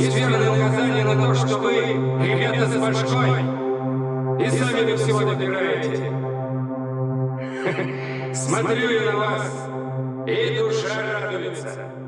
Письменное указание на то, что вы, ребята с башкой, и сами вы всего добираете. Смотрю я на вас, и душа радуется.